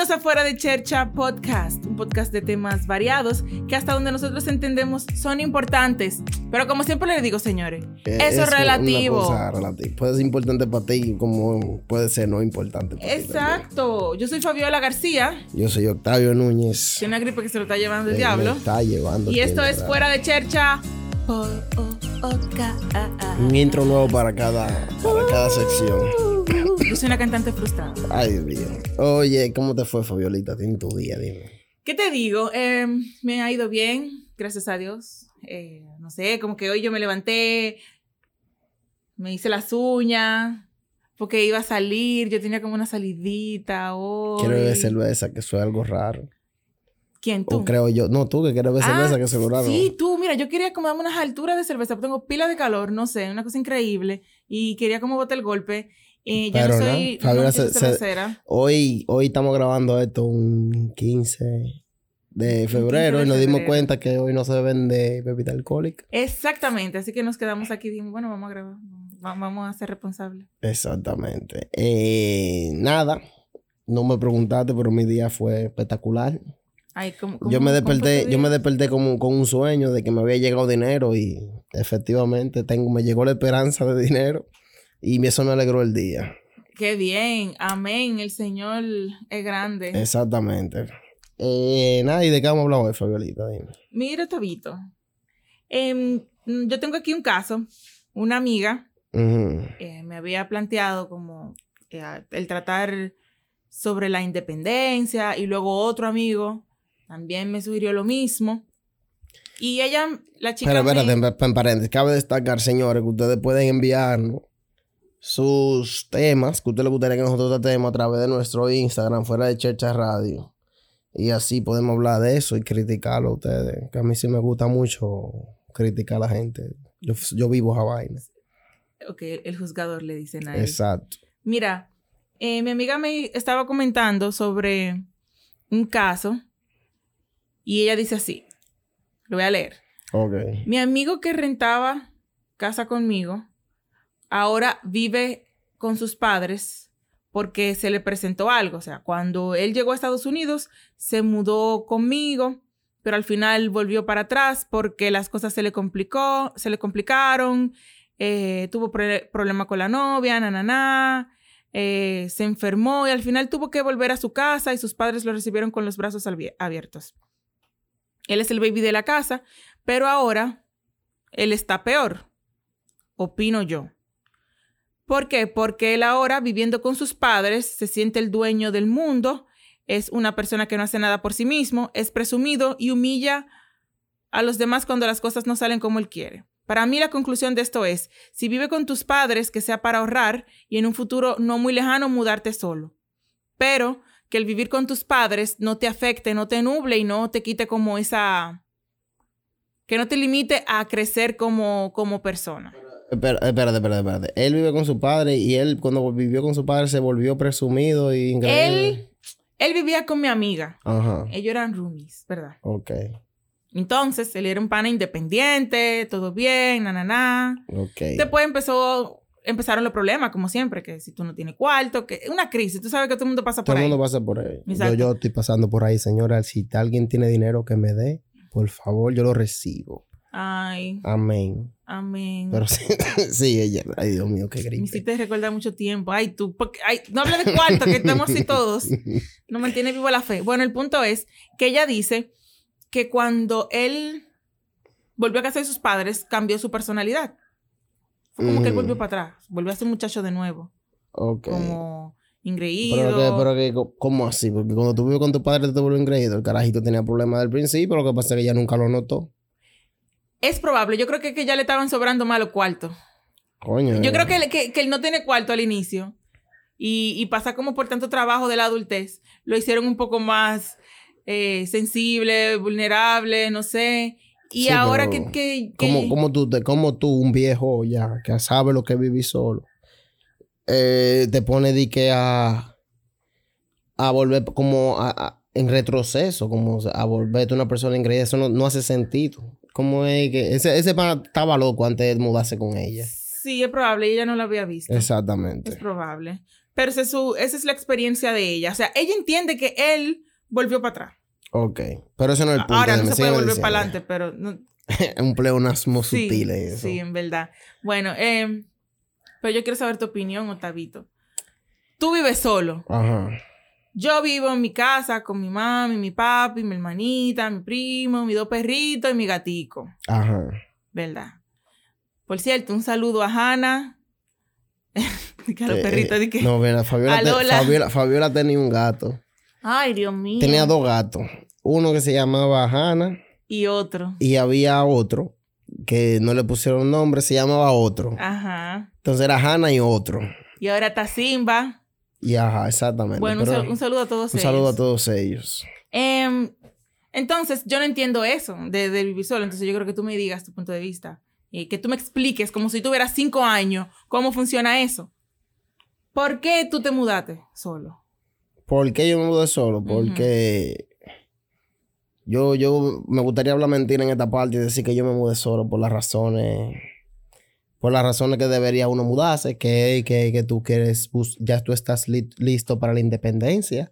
Bienvenidos a Fuera de Chercha Podcast, un podcast de temas variados que hasta donde nosotros entendemos son importantes. Pero como siempre les digo, señores, Eh, eso es relativo. Una cosa relativa. Puede ser importante para ti como puede ser no importante para ti. Exacto. Yo soy Fabiola García. Yo soy Octavio Núñez. Tiene una gripe que se lo está llevando el diablo. está llevando. Y esto es. Fuera de Chercha Podcast. Un intro nuevo para cada, para cada sección. Yo soy una cantante frustrada. Ay, Dios mío. Oye, ¿cómo te fue, Fabiolita? En tu día, dime. ¿Qué te digo? Eh, me ha ido bien, gracias a Dios. Eh, no sé, como que hoy yo me levanté, me hice las uñas, porque iba a salir, yo tenía como una salidita hoy. Quiero beber cerveza, que eso es algo raro. ¿Quién tú? O creo yo. No, tú que quieres beber Ah, cerveza, que es raro. Sí, tú, mira, yo quería como darme unas alturas de cerveza, porque tengo pila de calor, no sé, una cosa increíble, y quería como botar el golpe. Eh, yo no no, soy Fabiola no se- se-. Hoy, hoy estamos grabando esto un 15 de febrero de y nos dimos cuenta que hoy no se vende bebida alcohólica. Exactamente, así que nos quedamos aquí y dijimos, bueno, vamos a grabar, va- vamos a ser responsables. Exactamente. Eh, nada, no me preguntaste, pero mi día fue espectacular. Ay, ¿cómo- cómo- Yo me desperté, yo me desperté como, con un sueño de que me había llegado dinero y efectivamente tengo, me llegó la esperanza de dinero y eso me alegró el día. Qué bien, amén, el Señor es grande. Exactamente. Eh, nada, ¿y de qué vamos a hablar hoy, Fabiolita? Dime. Mira, Tabito, em, yo tengo aquí un caso, una amiga eh, me había planteado como eh, el tratar sobre la independencia y luego otro amigo también me sugirió lo mismo. Y ella, la chica... Pero espérate, me- en paréntesis, cabe destacar, señores, que ustedes pueden enviarnos sus temas que ustedes les gustaría que nosotros tratemos a través de nuestro Instagram, fuera de Chercha Radio. Y así podemos hablar de eso y criticarlo a ustedes. Que a mí sí me gusta mucho criticar a la gente. Yo, yo vivo esa vaina. Ok, el juzgador le dicen a él. Exacto. Mira, eh, mi amiga me estaba comentando sobre un caso y ella dice así, lo voy a leer. Ok. Mi amigo que rentaba casa conmigo, ahora vive con sus padres porque se le presentó algo. O sea, cuando él llegó a Estados Unidos, se mudó conmigo, pero al final volvió para atrás porque las cosas se le complicó, se le complicaron, eh, tuvo pro- problema con la novia, na, na, eh, se enfermó y al final tuvo que volver a su casa y sus padres lo recibieron con los brazos abiertos. Él es el baby de la casa, pero ahora él está peor, opino yo. ¿Por qué? Porque él ahora, viviendo con sus padres, se siente el dueño del mundo, es una persona que no hace nada por sí mismo, es presumido y humilla a los demás cuando las cosas no salen como él quiere. Para mí la conclusión de esto es, si vive con tus padres, que sea para ahorrar y en un futuro no muy lejano mudarte solo. Pero que el vivir con tus padres no te afecte, no te nuble y no te quite como esa... que no te limite a crecer como, como persona. Espérate, espérate, espérate. Él vive con su padre y él cuando vivió con su padre se volvió presumido y increíble. Él, él vivía con mi amiga. Ajá. Ellos eran roomies, ¿verdad? Ok. Entonces, él era un pana independiente, todo bien, na, na, na. Ok. Después empezó, empezaron los problemas, como siempre, que si tú no tienes cuarto, que una crisis, tú sabes que todo el mundo pasa Todo por el ahí. mundo pasa por ahí. Yo, yo estoy pasando por ahí, señora. Si alguien tiene dinero que me dé, por favor, yo lo recibo. Ay, Amén. amén. Pero sí, sí, ella. Ay, Dios mío, qué Me gripe. hiciste recordar mucho tiempo. Ay, tú, porque, ay, no hable de cuarto, que estamos así todos. No mantiene vivo la fe. Bueno, el punto es que ella dice que cuando él volvió a casa de sus padres, cambió su personalidad. Fue como que él volvió para atrás, volvió a ser muchacho de nuevo, ok. como ingreído. Pero que, pero que, ¿cómo así? Porque cuando tú vives con tu padre te vuelves increíble. El carajito tenía problemas del principio, lo que pasa es que ella nunca lo notó. Es probable, yo creo que, que ya le estaban sobrando malos cuartos. Coño. Yo creo que, que, que él no tiene cuarto al inicio. Y, y pasa como por tanto trabajo de la adultez. Lo hicieron un poco más eh, sensible, vulnerable, no sé. Y Sí, ahora que... que, Como, como, tú, te- como tú, un viejo ya, que sabe lo que vivir solo, eh, te pone de que a, a volver como a- a- en retroceso, como a volverte una persona increíble. Eso no, no hace sentido. Como es que ese, ese pana estaba loco antes de mudarse con ella. Sí, es probable. Ella no lo había visto. Exactamente. Es probable. Pero esa es, su, esa es la experiencia de ella. O sea, ella entiende que él volvió para atrás. Ok. Pero ese no es el punto. Ahora no se puede volver para adelante, pero... No, un pleonasmo sí, sutil eso. sí, en verdad. Bueno, eh, pero yo quiero saber tu opinión, Otavito. Tú vives solo. Ajá. Yo vivo en mi casa con mi mami, mi papi, mi hermanita, mi primo, mis dos perritos y mi gatico. Ajá. ¿Verdad? Por cierto, un saludo a Hannah. que a los Eh, perritos. eh, que... No, mira, Fabiola, A te-. Fabiola, Fabiola tenía un gato. Ay, Dios mío. Tenía dos gatos. Uno que se llamaba Hannah Y otro. y había otro que no le pusieron nombre, se llamaba otro. Ajá. Entonces era Hannah y otro. Y ahora está Simba. Y ajá, exactamente. Bueno, un, sal- un saludo a todos un ellos. saludo a todos ellos. Em, entonces, yo no entiendo eso de, de vivir solo. Entonces, yo creo que tú me digas tu punto de vista. Y que tú me expliques, como si tuvieras cinco años, cómo funciona eso. ¿Por qué tú te mudaste solo? ¿Por qué yo me mudé solo? Porque yo, yo me gustaría hablar mentira en esta parte y decir que yo me mudé solo por las razones, por las razones que debería uno mudarse, que, que, que tú quieres, ya tú estás li- listo para la independencia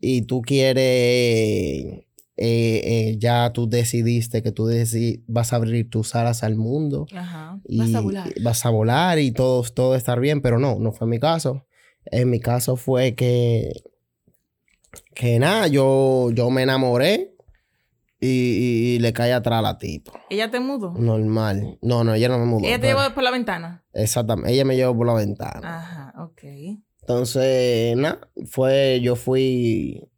y tú quieres, eh, eh, ya tú decidiste que tú deci- vas a abrir tus alas al mundo Ajá. y Vas a volar. vas a volar y todo, todo estar bien, pero no, no fue mi caso. En mi caso fue que, que nada, yo, yo me enamoré y, y- y le caí atrás a la tipa. ¿Ella te mudó? Normal. No, no, ella no me mudó. ¿Ella te pero- llevó por la ventana? Exactamente, ella me llevó por la ventana. Ajá, ok. Entonces, nada, fue, yo fui,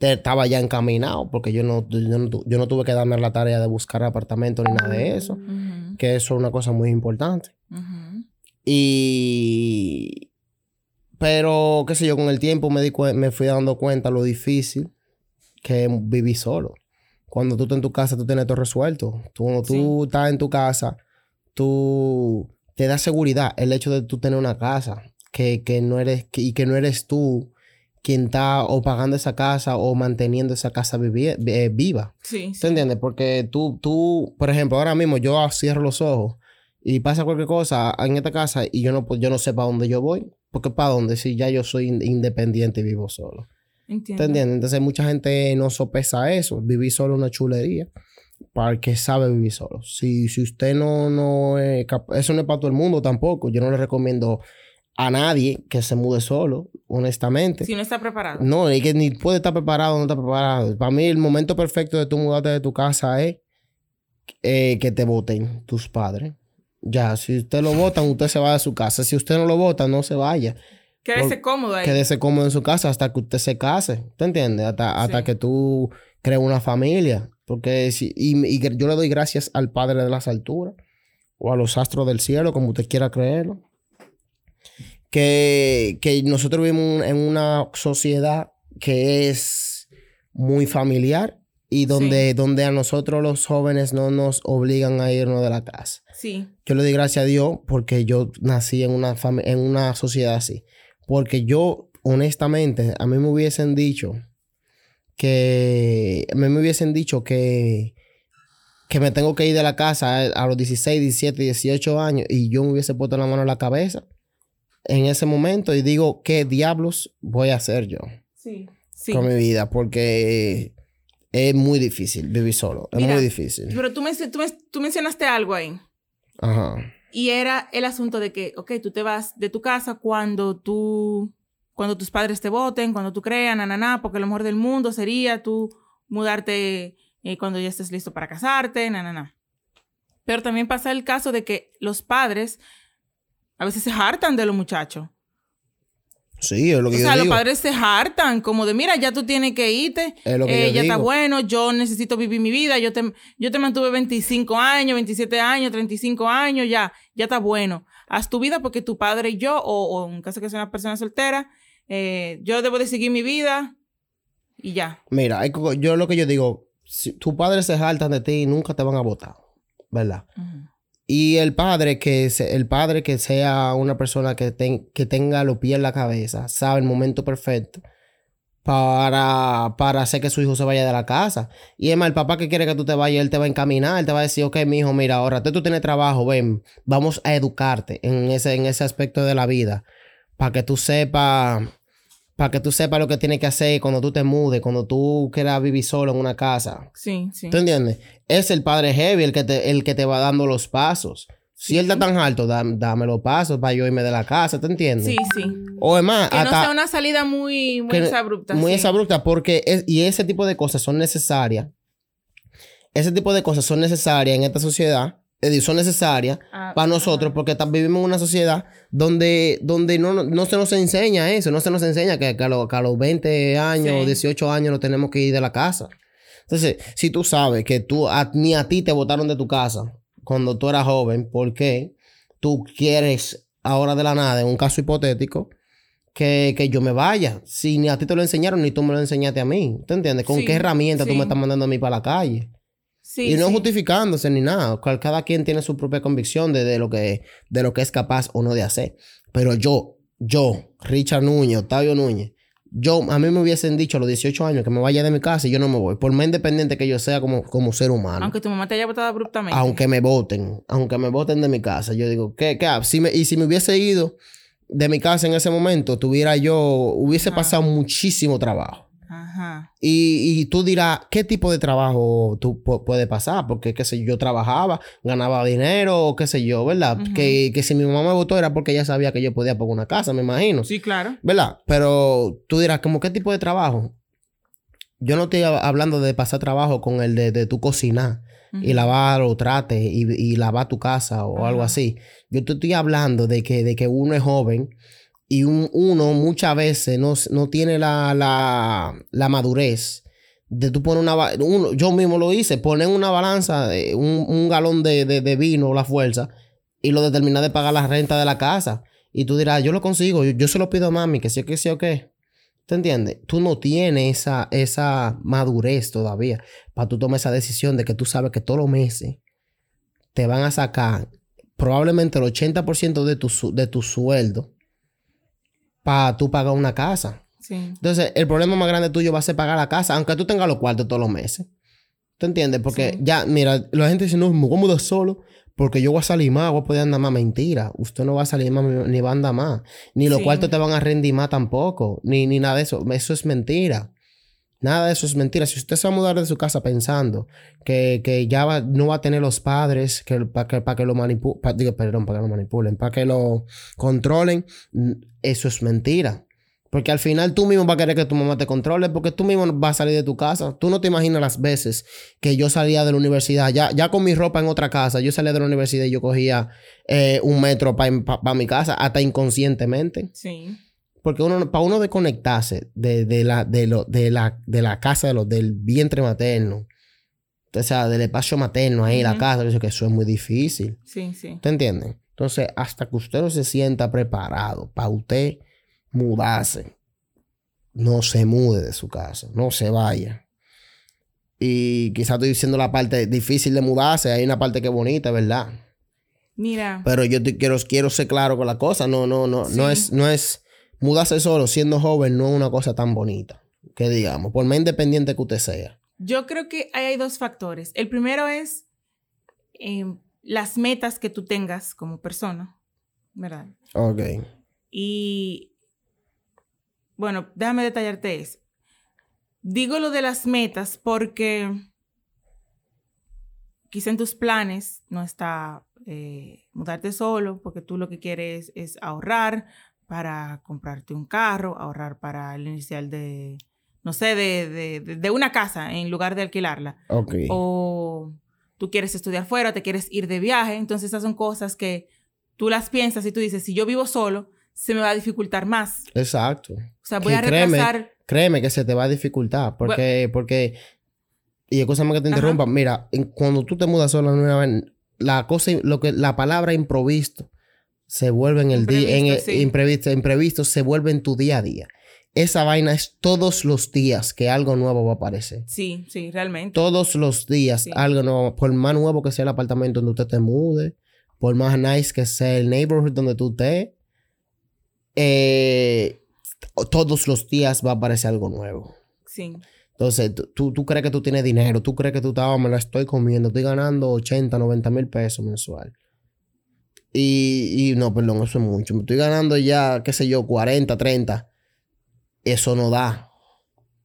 estaba ya encaminado porque yo no, yo, no, yo no tuve que darme la tarea de buscar apartamento ni nada de eso, que eso es una cosa muy importante. Y. Pero, qué sé yo, con el tiempo me, di me fui dando cuenta lo difícil que vivir solo. Cuando tú estás en tu casa, tú tienes todo resuelto. Tú, cuando tú estás en tu casa, tú te da seguridad el hecho de tú tener una casa que, que no eres, que- y que no eres tú quien está o pagando esa casa o manteniendo esa casa eh, viva. Sí, ¿Tú sí. entiendes? Porque tú, tú, por ejemplo, ahora mismo yo cierro los ojos y pasa cualquier cosa en esta casa y yo no, yo no sé para dónde yo voy. Porque para dónde si ya yo soy in- independiente y vivo solo. Entiendo. ¿Te entiendes? Entonces mucha gente no sopesa eso. Vivir solo es una chulería para el que sabe vivir solo. Si, si usted no, no es cap- eso no es para todo el mundo tampoco. Yo no le recomiendo a nadie que se mude solo, honestamente. Si no está preparado. No, es que ni puede estar preparado o no está preparado. Para mí, el momento perfecto de tú mudarte de tu casa es eh, que te voten tus padres. Ya, si usted lo votan, usted se va de su casa. Si usted no lo vota, no se vaya. Quédese cómodo ahí. Quédese cómodo en su casa hasta que usted se case. ¿Te entiendes? Hasta, hasta Sí. que tú crees una familia. Porque si, y, y yo le doy gracias al Padre de las alturas o a los astros del cielo, como usted quiera creerlo. Que, que nosotros vivimos en una sociedad que es muy familiar y donde, donde a nosotros los jóvenes no nos obligan a irnos de la casa. Sí. Yo le doy gracias a Dios porque yo nací en una, en una sociedad así. Porque yo, honestamente, a mí me hubiesen dicho que... A mí me hubiesen dicho que... Que me tengo que ir de la casa a, los 16, 17, 18 años y yo me hubiese puesto la mano en la cabeza en ese momento y digo, ¿qué diablos voy a hacer yo Sí. Sí. con mi vida? Porque es muy difícil vivir solo. Es Mira, muy difícil. Pero tú, men- tú men- tú mencionaste algo ahí. Ajá. Y era el asunto de que, ok, tú te vas de tu casa cuando tú, cuando tus padres te voten, cuando tú creas, na, na, na, porque lo mejor del mundo sería tú mudarte eh, cuando ya estés listo para casarte, na, na, na. Pero también pasa el caso de que los padres a veces se hartan de los muchachos. Sí, es lo que O yo sea, los padres se hartan como de, mira, ya tú tienes que irte, Es lo que eh, yo ya está bueno, yo necesito vivir mi vida, yo te, yo te mantuve 25 años, 27 años, 35 años, ya, ya está bueno. Haz tu vida porque tu padre y yo, o, o en caso que sea una persona soltera, eh, yo debo de seguir mi vida y ya. Mira, yo lo que yo digo, si tus padres se jaltan de ti, nunca te van a votar, ¿verdad? Y el padre que se- el padre que sea una persona que, ten- que tenga los pies en la cabeza, sabe el momento perfecto para, para hacer que su hijo se vaya de la casa. Y es más, el papá que quiere que tú te vayas, él te va a encaminar, él te va a decir, ok, mi hijo, mira, ahora tú tienes trabajo, ven, vamos a educarte en ese, en ese aspecto de la vida. para que tú sepas para que tú sepas lo que tienes que hacer cuando tú te mudes, cuando tú quieras vivir solo en una casa. Sí, sí. ¿Tú entiendes? Es el padre heavy el que te, el que te va dando los pasos. Si él está tan alto, da- dame los pasos para yo irme de la casa, ¿te entiendes? Sí, sí. O es más, Que no hasta sea una salida muy, muy exabrupta. muy sí. exabrupta porque es- y ese tipo de cosas son necesarias. Ese tipo de cosas son necesarias en esta sociedad. Son necesarias Ah, para nosotros ajá. porque vivimos en una sociedad donde, donde no, no se nos enseña eso, no se nos enseña que, que a, los, que a los 20 años, Sí. 18 años no tenemos que ir de la casa. Entonces, si tú sabes que tú, a- ni a ti te botaron de tu casa cuando tú eras joven, ¿por qué tú quieres ahora de la nada, en un caso hipotético, que, que yo me vaya? Si ni a ti te lo enseñaron, ni tú me lo enseñaste a mí. ¿Te entiendes? ¿Con Sí, qué herramienta tú me estás mandando a mí para la calle? Sí, y no sí. justificándose ni nada. Cada quien tiene su propia convicción de, de lo que, de lo que es capaz o no de hacer. Pero yo, yo, Richard Núñez, Octavio Núñez, yo, a mí me hubiesen dicho a los 18 años que me vaya de mi casa y yo no me voy. Por más independiente que yo sea como, como ser humano. Aunque tu mamá te haya votado abruptamente. Aunque me voten, aunque me voten de mi casa. Yo digo, ¿qué? qué? Si me, y si me hubiese ido de mi casa en ese momento, tuviera yo, hubiese pasado muchísimo trabajo. Ajá. Y, y tú dirás, ¿qué tipo de trabajo tú pu- puede pasar? Porque, qué sé yo, trabajaba, ganaba dinero, o qué sé yo, ¿verdad? Que, que si mi mamá me votó era porque ella sabía que yo podía pagar una casa, me imagino. Sí, claro. ¿Verdad? Pero tú dirás, ¿cómo qué tipo de trabajo? Yo no estoy hab- hablando de pasar trabajo con el de, de tu cocinar y lavar los trates y, y lavar tu casa o algo así. Yo te estoy hablando de que, de que uno es joven y un- uno muchas veces no, no tiene la, la, la madurez de tú poner una... uno- yo mismo lo hice, poner una balanza un, un galón de, de, de vino, la fuerza, y lo determinar de pagar la renta de la casa. Y tú dirás, yo lo consigo, yo, yo se lo pido a mami, que sí que sí o qué. ¿Te entiendes? Tú no tienes esa, esa madurez todavía para tú tomar esa decisión de que tú sabes que todos los meses te van a sacar probablemente el 80% de tu, de tu sueldo para tú pagar una casa. Sí. Entonces, el problema más grande tuyo va a ser pagar la casa, aunque tú tengas los cuartos todos los meses. ¿Tú entiendes? Porque Sí. ya, mira, la gente dice, no, me voy a mudar solo porque yo voy a salir más, voy a poder andar más. Mentira. Usted no va a salir más ni va a andar más. Ni los Sí. cuartos te van a rendir más tampoco. Ni, ni nada de eso. Eso es mentira. Nada de eso es mentira. Si usted se va a mudar de su casa pensando que, que ya va- no va a tener los padres que, para que, que lo manipulen, digo, perdón, para que lo manipulen, para que lo controlen, eso es mentira. Porque al final tú mismo vas a querer que tu mamá te controle porque tú mismo vas a salir de tu casa. Tú no te imaginas las veces que yo salía de la universidad, ya, ya con mi ropa en otra casa, yo salía de la universidad y yo cogía eh, un metro para mi casa, hasta inconscientemente. Sí. Porque uno, para uno desconectarse de, de, la, de, lo, de, la, de la casa de los, del vientre materno, o sea, del espacio materno ahí, la Ujú. casa, sé que eso es muy difícil. Sí, sí. ¿Te entiendes? Entonces, hasta que usted no se sienta preparado para usted mudarse, no se mude de su casa, no se vaya. Y quizás estoy diciendo la parte difícil de mudarse, hay una parte que es bonita, ¿verdad? Mira. Pero yo te quiero, quiero ser claro con la cosa. No, no, no, no es, no es mudarse solo siendo joven, no es una cosa tan bonita. Que digamos, por más independiente que usted sea. Yo creo que hay dos factores. El primero es em, las metas que tú tengas como persona, ¿verdad? Ok. Y bueno, déjame detallarte eso. Digo lo de las metas porque quizá en tus planes no está eh, mudarte solo, porque tú lo que quieres es ahorrar para comprarte un carro, ahorrar para el inicial de, no sé, de, de- de- una casa en lugar de alquilarla. Ok. O tú quieres estudiar fuera, te quieres ir de viaje. Entonces esas son cosas que tú las piensas y tú dices, si yo vivo solo, se me va a dificultar más. Exacto. O sea, voy a créeme, retrasar. Créeme que se te va a dificultar. Porque, porque, y escúchame que te Ajá. interrumpa. Mira, cuando tú te mudas vez, la cosa, lo que, la palabra improvisto se vuelve en el día, en el, Imprevisto, sí. imprevisto, imprevisto se vuelve en tu día a día. Esa vaina es todos los días que algo nuevo va a aparecer. Sí, sí, realmente. Todos los días Sí. algo nuevo. Por más nuevo que sea el apartamento donde usted te mude, por más nice que sea el neighborhood donde tú estés, eh, todos los días va a aparecer algo nuevo. Sí. Entonces, tú- tú, crees que tú tienes dinero, tú crees que tú estás, "Oh, me la estoy comiendo, estoy ganando 80, 90 mil pesos mensual. Y, y no, perdón, eso es mucho. Me estoy ganando ya, qué sé yo, 40, 30. Eso no da.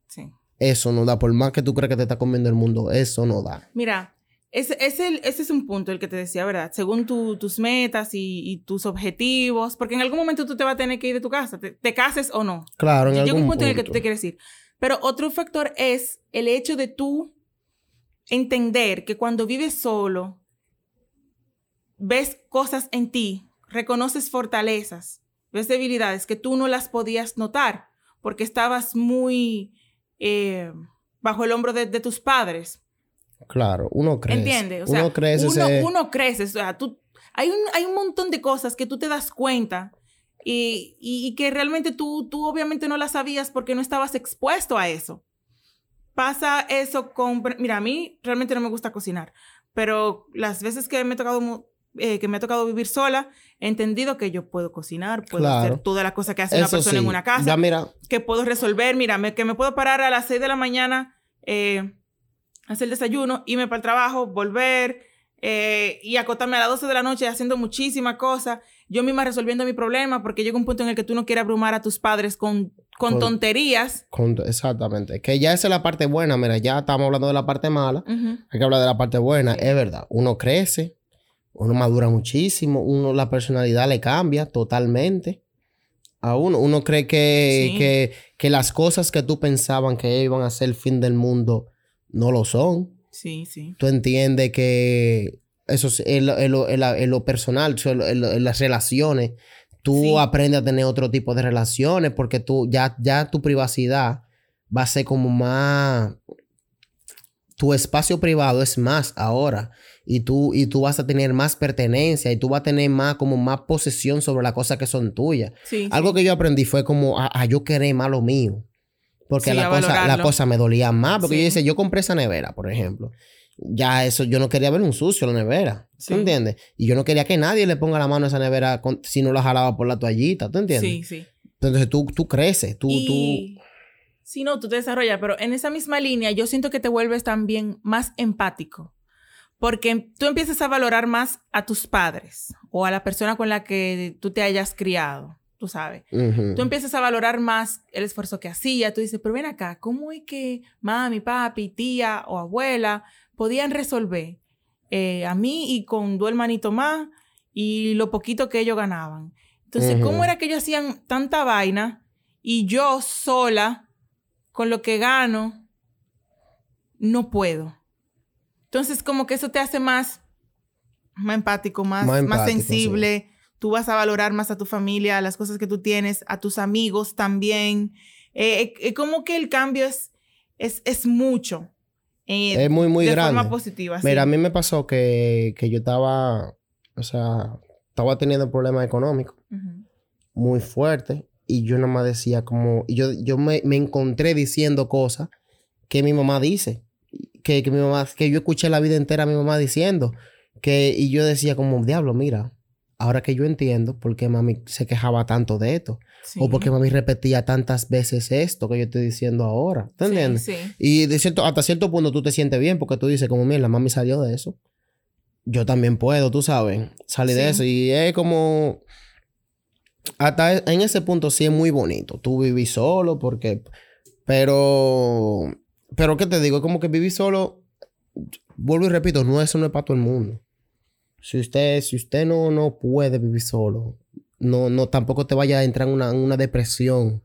Sí. Eso no da. Por más que tú creas que te está comiendo el mundo, eso no da. Mira, ese, ese, ese es un punto el que te decía, ¿verdad? Según tu- tus metas y, y tus objetivos, porque en algún momento tú te vas a tener que ir de tu casa, te, te cases o no. Claro, en Llega algún un punto, en el que tú punto. te quieres ir. Pero otro factor es el hecho de tú entender que cuando vives solo, ves cosas en ti, reconoces fortalezas, ves debilidades que tú no las podías notar porque estabas muy eh, bajo el hombro de, de tus padres. Claro, uno crece. ¿Entiendes? O sea, uno crece. uno, ese- uno crece. O sea, tú, hay, un, hay un montón de cosas que tú te das cuenta y, y- y que realmente tú, tú obviamente no las sabías porque no estabas expuesto a eso. Pasa eso con... Mira, a mí realmente no me gusta cocinar, pero las veces que me, ha tocado, eh, que me ha tocado vivir sola, he entendido que yo puedo cocinar, puedo Claro. hacer todas las cosas que hace una Eso persona en sí. una casa Ya mira, que puedo resolver. Mira, me- que me puedo parar a las 6 de la mañana, eh, hacer el desayuno, irme para el trabajo, volver eh, y acotarme a las 12 de la noche haciendo muchísimas cosas. Yo misma resolviendo mi problema porque llega un punto en el que tú no quieres abrumar a tus padres con, con Con- tonterías. con- exactamente. Que ya esa es la parte buena. Mira, ya estamos hablando de la parte mala. Ujú. Hay que hablar de la parte buena. Sí. Es verdad. Uno crece. Uno madura muchísimo. Uno la personalidad le cambia totalmente. A uno. Uno cree que, Sí. que, que las cosas que tú pensaban que iban a ser el fin del mundo no lo son. Sí, sí. Tú entiendes que eso es en lo, en lo- en personal, en las relaciones. Tú Sí. aprendes a tener otro tipo de relaciones porque tú ya, ya tu privacidad va a ser como más... Tu espacio privado es más ahora y tú, y tú vas a tener más pertenencia y tú vas a tener más como más posesión sobre las cosas que son tuyas. Sí, Algo sí. que yo aprendí fue como a, a yo querer más lo mío. Porque Sí, la, cosa, la cosa me dolía más. Porque yo decía, yo compré esa nevera, por ejemplo. Ya eso, yo no quería ver un sucio en la nevera. ¿Tú entiendes? Y yo no quería que nadie le ponga la mano a esa nevera con- si no la jalaba por la toallita. ¿Tú entiendes? Sí, sí. Entonces tú, tú creces. Tú, y... Sí, no, tú te desarrollas, pero en esa misma línea yo siento que te vuelves también más empático, porque tú empiezas a valorar más a tus padres o a la persona con la que tú te hayas criado, tú sabes. tú... Empiezas a valorar más el esfuerzo que hacía. Tú dices, pero ven acá, ¿cómo es que mami, papi, tía o abuela podían resolver eh, a mí y con dos hermanitos más y lo poquito que ellos ganaban? Entonces, Ujú. ¿cómo era que ellos hacían tanta vaina y yo sola, con lo que gano, no puedo? Entonces, como que eso te hace más, más empático, más, Más más, empático, sensible. Tú vas a valorar más a tu familia, a las cosas que tú tienes, a tus amigos también. Eh, eh, eh, como que el cambio es, es, es mucho. eh, Es muy, muy de grande. forma positiva. Mira, a sí. mí me pasó que, que yo estaba, o sea, estaba teniendo problemas económicos. Ujú. muy fuerte y yo nada más decía como, yo, yo me, me encontré diciendo cosas que mi mamá dice, que, que mi mamá, que yo escuché la vida entera a mi mamá diciendo, que, y yo decía como, diablo, mira, ahora que yo entiendo por qué mami se quejaba tanto de esto, Sí. o por qué mami repetía tantas veces esto que yo estoy diciendo ahora, ¿te entiendes? Sí, Y de cierto, hasta cierto punto tú te sientes bien porque tú dices como, mira, la mami salió de eso. Yo también puedo, tú sabes, salir de eso. Y es como... Hasta en ese punto sí es muy bonito. Tú vivís solo porque... Pero... Pero ¿qué te digo? Es como que vivir solo... Vuelvo y repito, no, eso no es para todo el mundo. Si usted, si usted no, no puede vivir solo, no, no, tampoco te vaya a entrar en una, en una depresión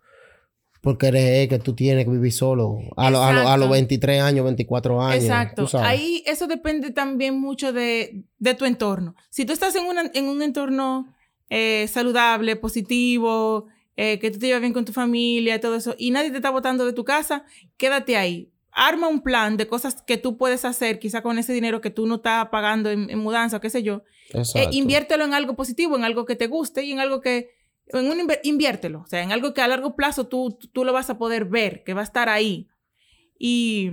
porque eres que tú tienes que vivir solo a, lo- a, lo- a los Exacto. 23 años, 24 años. Exacto. Ahí eso depende también mucho de, de tu entorno. Si tú estás en, una- en un entorno eh, saludable, positivo, eh, que tú te llevas bien con tu familia, todo eso, y nadie te está botando de tu casa, quédate ahí. Arma un plan de cosas que tú puedes hacer, quizá con ese dinero que tú no estás pagando en, en mudanza o qué sé yo. Eh, inviértelo en algo positivo, en algo que te guste y en algo que... En un inviértelo, o sea, en algo que a largo plazo tú, tú lo vas a poder ver, que va a estar ahí. Y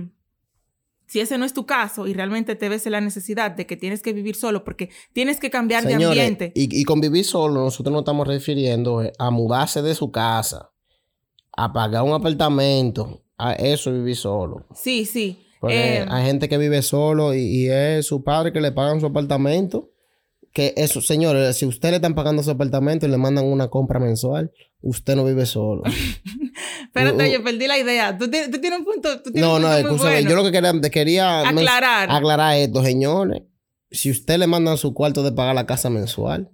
si ese no es tu caso y realmente te ves en la necesidad de que tienes que vivir solo porque tienes que cambiar de ambiente. Y, y con vivir solo, nosotros nos estamos refiriendo eh, a mudarse de su casa, a pagar un apartamento, a eso es vivir solo. Sí, sí. Porque Eh, hay gente que vive solo y, y es su padre que le pagan su apartamento que eso, señores, si usted le están pagando su apartamento y le mandan una compra mensual, usted no vive solo. Espérate, yo perdí la idea. Tú, tienes un punto. Tú tienes no, un no, punto escúchame, bueno. yo lo que quería, quería Aclarar. aclarar esto, señores. Si usted le mandan su cuarto de pagar la casa mensual,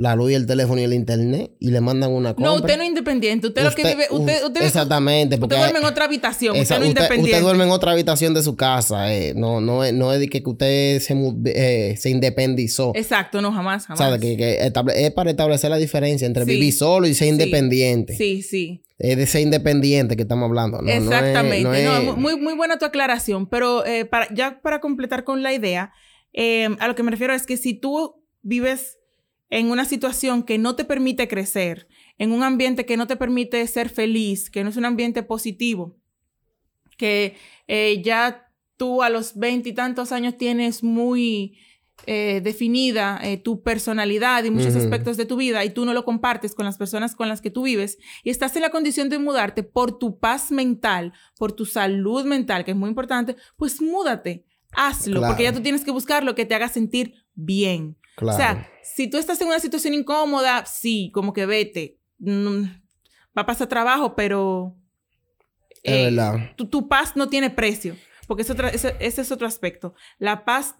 la luz y el teléfono y el internet, y le mandan una compra. No, usted no es independiente. Usted, lo que vive. Usted, usted, exactamente. usted duerme en otra habitación. esa- usted no es usted, independiente. usted duerme en otra habitación de su casa. eh. No, no, es, no es de que usted se, eh, se independizó. Exacto, no, jamás, jamás. ¿Sabe? Que, que estable- es para establecer la diferencia entre Sí. vivir solo y ser independiente. Sí, sí. Es de ser independiente que estamos hablando. No, no es- Exactamente. no No, es- muy, muy buena tu aclaración. Pero eh, para, ya para completar con la idea, eh, a lo que me refiero es que si tú vives en una situación que no te permite crecer, en un ambiente que no te permite ser feliz, que no es un ambiente positivo, que eh, ya tú a los veintitantos años tienes muy eh, definida eh, tu personalidad y muchos aspectos de tu vida y tú no lo compartes con las personas con las que tú vives y estás en la condición de mudarte por tu paz mental, por tu salud mental, que es muy importante, pues múdate, hazlo, Claro. porque ya tú tienes que buscar lo que te haga sentir bien. Claro. O sea, si tú estás en una situación incómoda, sí, como que vete. Mm, va a pasar trabajo, pero Es eh, verdad. tu, tu paz no tiene precio. Porque es otra- ese, ese es otro aspecto. La paz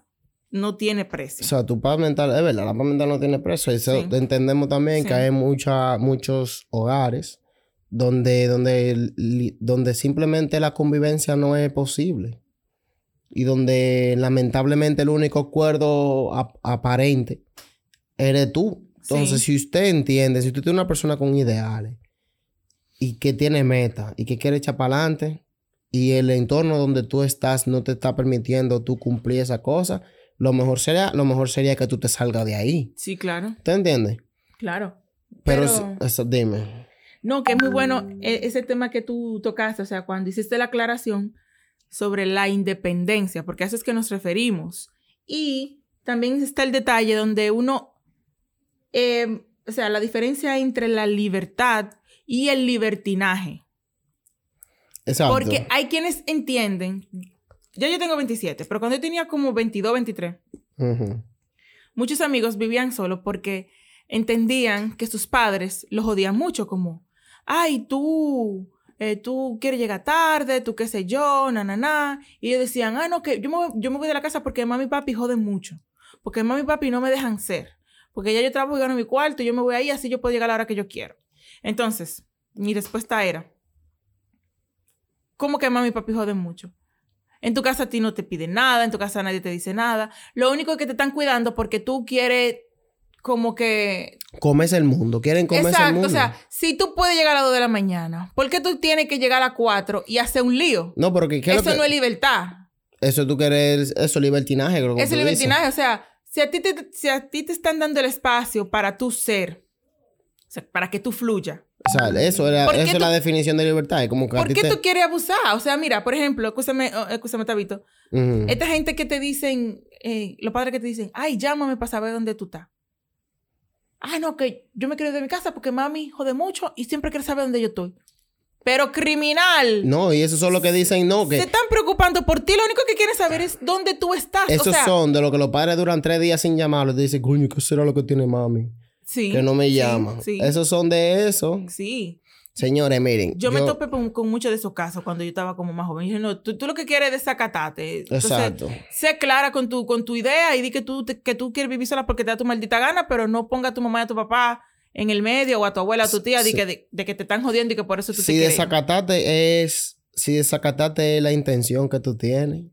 no tiene precio. O sea, tu paz mental, es verdad, la paz mental no tiene precio. Eso Sí. entendemos también Sí. que hay mucha, muchos hogares donde, donde, donde simplemente la convivencia no es posible. Y donde lamentablemente el único acuerdo ap- aparente eres tú. Entonces, si usted entiende, si usted tiene una persona con ideales y que tiene meta y que quiere echar para adelante y el entorno donde tú estás no te está permitiendo tú cumplir esa cosa, lo mejor sería, lo mejor sería que tú te salgas de ahí. Sí, claro, ¿Te entiendes? claro. Pero, Pero- eso, dime. No, que es muy bueno e- ese tema que tú tocaste, o sea, cuando hiciste la aclaración sobre la independencia, porque a eso es que nos referimos. Y también está el detalle donde uno, eh, o sea, la diferencia entre la libertad y el libertinaje. Exacto. Porque hay quienes entienden, ya yo tengo 27, pero cuando yo tenía como 22, 23, Ujú. muchos amigos vivían solos porque entendían que sus padres los odian mucho, como, ay, tú, eh, tú quieres llegar tarde, tú qué sé yo, na, na. Y ellos decían, ah, no, que yo me, yo me voy de la casa porque mami y papi joden mucho, porque mami y papi no me dejan ser, porque ya yo trabajo y gano mi cuarto, yo me voy ahí, así yo puedo llegar a la hora que yo quiero. Entonces, mi respuesta era, ¿cómo que mami y papi joden mucho? En tu casa a ti no te piden nada, en tu casa nadie te dice nada. Lo único que te están cuidando porque tú quieres como que... Comerse el mundo. Quieren comerse el Exacto, mundo. o sea, si tú puedes llegar a las 2 de la mañana, ¿por qué tú tienes que llegar a las 4 y hacer un lío? no, pero que, ¿qué es lo Eso que- no es libertad. Eso tú quieres, eso es libertinaje, creo que Eso dices. libertinaje. O sea, si a, ti te, si a ti te están dando el espacio para tú ser, o sea, para que tú fluya, O sea, eso, era, ¿Por qué eso es la definición de libertad. Es como que ¿por qué te- tú quieres abusar? O sea, mira, por ejemplo, escúchame, oh, escúchame, Tabito. Esta gente que te dicen, eh, los padres que te dicen, ay, llámame para saber dónde tú estás. Ah, no, que yo me quiero ir de mi casa porque mami jode mucho y siempre quiere saber dónde yo estoy. Pero criminal. No, y eso son lo que dicen, no, Se que están preocupando por ti. Lo único que quieren saber es dónde tú estás. esos o sea, son de lo que los padres duran tres días sin llamarlos. Te dicen, coño, ¿qué será lo que tiene mami? sí, que no me sí, llama. Sí, Esos son de eso. sí. Señores, miren. Yo, me topé con, con muchos de esos casos cuando yo estaba como más joven. Y dije, no, tú, tú lo que quieres es desacatarte. Entonces, Exacto. sé clara con tu, con tu idea y di que tú, te- que tú quieres vivir sola porque te da tu maldita gana, pero no ponga a tu mamá y a tu papá en el medio o a tu abuela o a tu tía di Sí. que, de, de que te están jodiendo y que por eso tú Si te desacatarte es... Si desacatarte es la intención que tú tienes.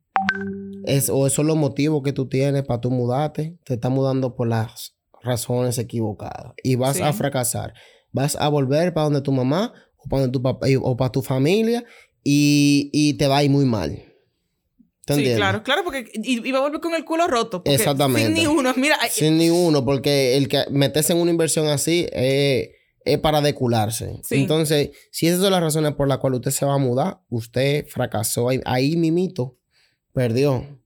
Es, o esos son los motivos que tú tienes para tú mudarte. Te estás mudando por las razones equivocadas. Y vas Sí. a fracasar. Vas a volver para donde tu mamá o para donde tu papá y- o para tu familia y, y te va a ir muy mal. ¿Te Sí, entiendes? claro, claro, porque va a volver con el culo roto. Exactamente. Sin ni uno. Mira, Sin ni uno, porque el que meterse en una inversión así es, es para decularse. Sí. Entonces, si esas son las razones por las cuales usted se va a mudar, usted fracasó ahí, ahí mimito, perdió.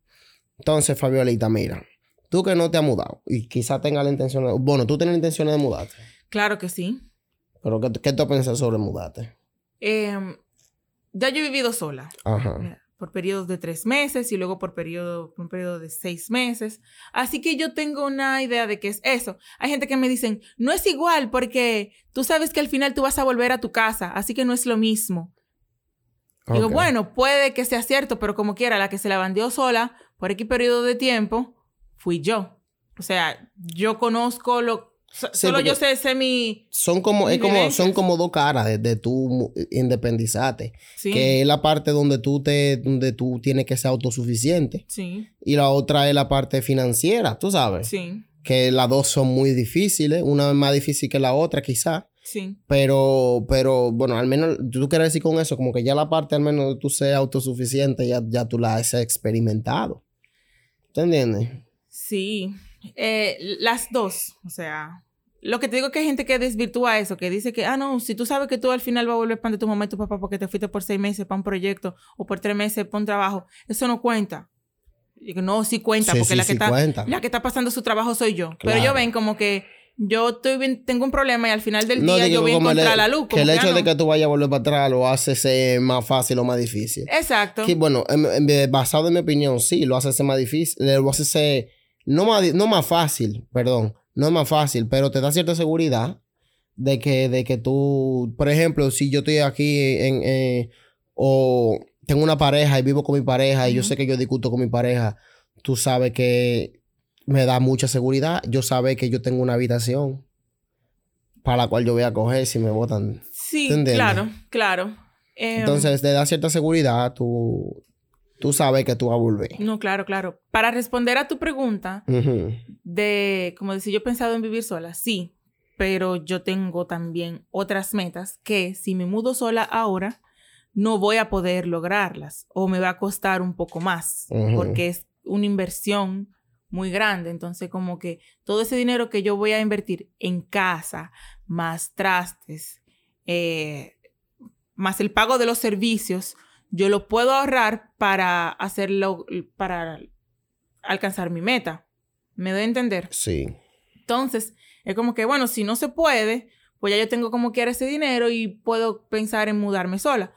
Entonces, Fabiolita, mira, tú que no te has mudado y quizás tengas la intención, de- bueno, tú tienes la intención de mudarte, claro que sí. Pero ¿qué, qué tú piensas sobre mudarte? Em, ya yo he vivido sola. Ajá. Por periodos de tres meses y luego por periodo, un periodo de seis meses. Así que yo tengo una idea de qué es eso. Hay gente que me dicen, no es igual porque tú sabes que al final tú vas a volver a tu casa, así que no es lo mismo. Digo, bueno, puede que sea cierto, pero como quiera, la que se la bandió sola por X periodo de tiempo fui yo. O sea, yo conozco lo, solo yo sé, sé mi. Son como, es como, son como dos caras de, de tu independizarte. Que es la parte donde tú te, donde tú tienes que ser autosuficiente. Sí. Y la otra es la parte financiera, tú sabes. Sí. Que las dos son muy difíciles. Una es más difícil que la otra, quizá. Sí. Pero, pero, bueno, al menos, tú quieres decir con eso, como que ya la parte al menos de tú ser autosuficiente, ya, ya tú la has experimentado. ¿Te entiendes? Sí. Eh, las dos, o sea, lo que te digo es que hay gente que desvirtúa eso, que dice que, ah, no, si tú sabes que tú al final vas a volver para tu mamá y tu papá porque te fuiste por seis meses para un proyecto o por tres meses para un trabajo, eso no cuenta. Y no, sí cuenta, porque la, que está, la que está pasando su trabajo soy yo. Pero ellos ven como que yo estoy bien, tengo un problema y al final del día yo voy a encontrar la luz. Que el hecho de que tú vayas a volver para atrás lo hace ser más fácil o más difícil. Exacto. Que, bueno, basado en mi opinión, sí, lo hace ser más difícil, lo hace ser no más, no más fácil, perdón, no es más fácil, pero te da cierta seguridad de que, de que tú, por ejemplo, si yo estoy aquí en, eh, o tengo una pareja y vivo con mi pareja y yo sé que yo discuto con mi pareja, tú sabes que me da mucha seguridad. Yo sabes que yo tengo una habitación para la cual yo voy a coger si me votan. Sí, claro, claro. Em, Entonces, te da cierta seguridad, tú, tú sabes que tú vas a volver. No, claro, claro. Para responder a tu pregunta de, como decir, yo he pensado en vivir sola, sí, pero yo tengo también otras metas que si me mudo sola ahora, no voy a poder lograrlas o me va a costar un poco más porque es una inversión muy grande. Entonces, como que todo ese dinero que yo voy a invertir en casa, más trastes, eh, más el pago de los servicios, yo lo puedo ahorrar para hacerlo, para alcanzar mi meta. ¿Me doy a entender? Sí. Entonces, es como que, bueno, si no se puede, pues ya yo tengo como quiera ese dinero y puedo pensar en mudarme sola.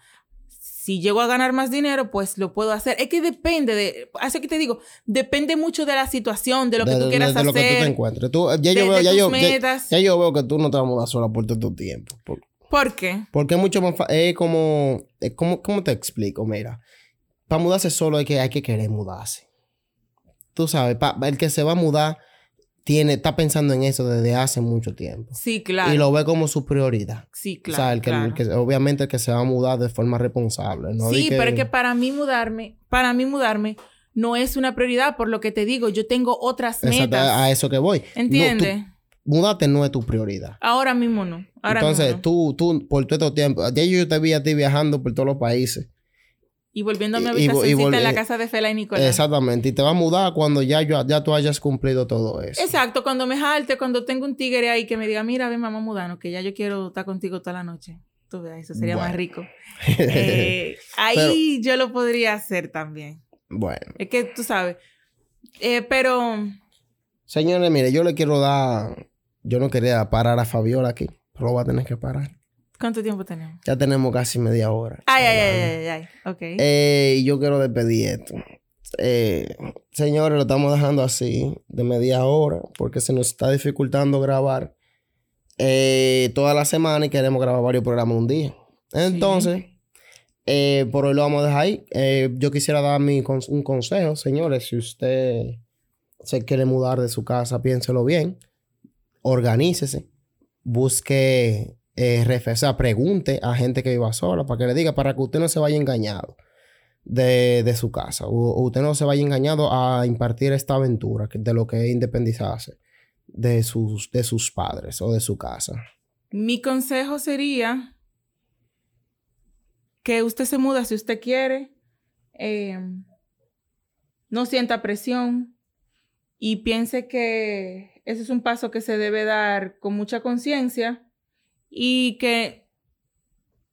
Si llego a ganar más dinero, pues lo puedo hacer. Es que depende de, así que te digo, depende mucho de la situación, de lo que tú quieras hacer. De lo que tú te encuentres. ya, yo veo, ya, yo, ya, yo veo que tú no te vas a mudar sola por todo tu tiempo. ¿Por qué? Porque es mucho más. Es como, es como. ¿Cómo te explico? Mira. Para mudarse solo hay que, hay que querer mudarse. Tú sabes, el que se va a mudar tiene, está pensando en eso desde hace mucho tiempo. Sí, claro. Y lo ve como su prioridad. Sí, claro. O sea, el que, obviamente el que se va a mudar de forma responsable. ¿no? Sí, pero es que para mí mudarme, para mí mudarme no es una prioridad, por lo que te digo, yo tengo otras metas. a eso que voy. ¿Entiendes? Mudarte no es tu prioridad. Ahora mismo no. Entonces, tú, tú, por todo este tiempo, ya yo te vi a ti viajando por todos los países. Y volviendo a mi habitación en la casa de Fela y Nicolás. Exactamente. Y te va a mudar cuando ya, ya tú hayas cumplido todo eso. Exacto. Cuando me jalte, cuando tengo un tigre ahí que me diga, mira, ven, mamá mudano, que ya yo quiero estar contigo toda la noche. Tú veas, eso sería más rico. Eh, ahí yo lo podría hacer también. Bueno. Es que tú sabes. Eh, pero... Señores, mire, yo le quiero dar yo no quería parar a Fabiola aquí, pero lo voy a tener que parar. ¿Cuánto tiempo tenemos? Ya tenemos casi media hora. Ay, ay, ay, ay, ay, ok. Eh, y yo quiero despedir esto. Eh, señores, lo estamos dejando así, de media hora, porque se nos está dificultando grabar eh, toda la semana y queremos grabar varios programas un día. Entonces, por hoy lo vamos a dejar ahí. yo quisiera dar mi un consejo, señores, si usted se quiere mudar de su casa, piénselo bien organícese, busque, eh, pregunte a gente que viva sola para que le diga, para que usted no se vaya engañado de, su casa, o, usted no se vaya engañado a impartir esta aventura de lo que es independizarse de sus, de sus padres o de su casa. Mi consejo sería que usted se muda si usted quiere, eh, no sienta presión y piense que ese es un paso que se debe dar con mucha conciencia y que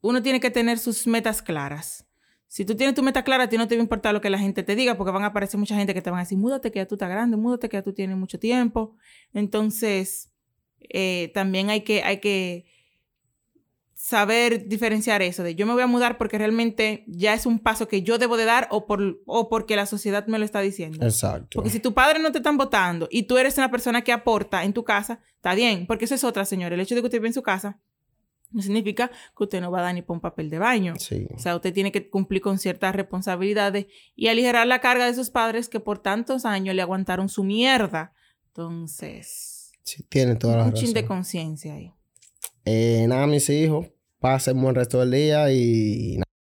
uno tiene que tener sus metas claras. Si tú tienes tu meta clara, a ti no te va a importar lo que la gente te diga, porque van a aparecer mucha gente que te van a decir, múdate que ya tú estás grande, múdate que ya tú tienes mucho tiempo. Entonces, eh, también hay que, hay que saber diferenciar eso de yo me voy a mudar porque realmente ya es un paso que yo debo de dar o, por, o porque la sociedad me lo está diciendo. Exacto. Porque si tu padre no te están votando y tú eres una persona que aporta en tu casa, está bien, porque eso es otra, señora. El hecho de que usted vive en su casa no significa que usted no va a dar ni por un papel de baño. Sí. O sea, usted tiene que cumplir con ciertas responsabilidades y aligerar la carga de sus padres que por tantos años le aguantaron su mierda. Entonces, Sí, tiene toda la un chin de razón. conciencia ahí. Eh, nada, mis hijos, pasen buen resto del día y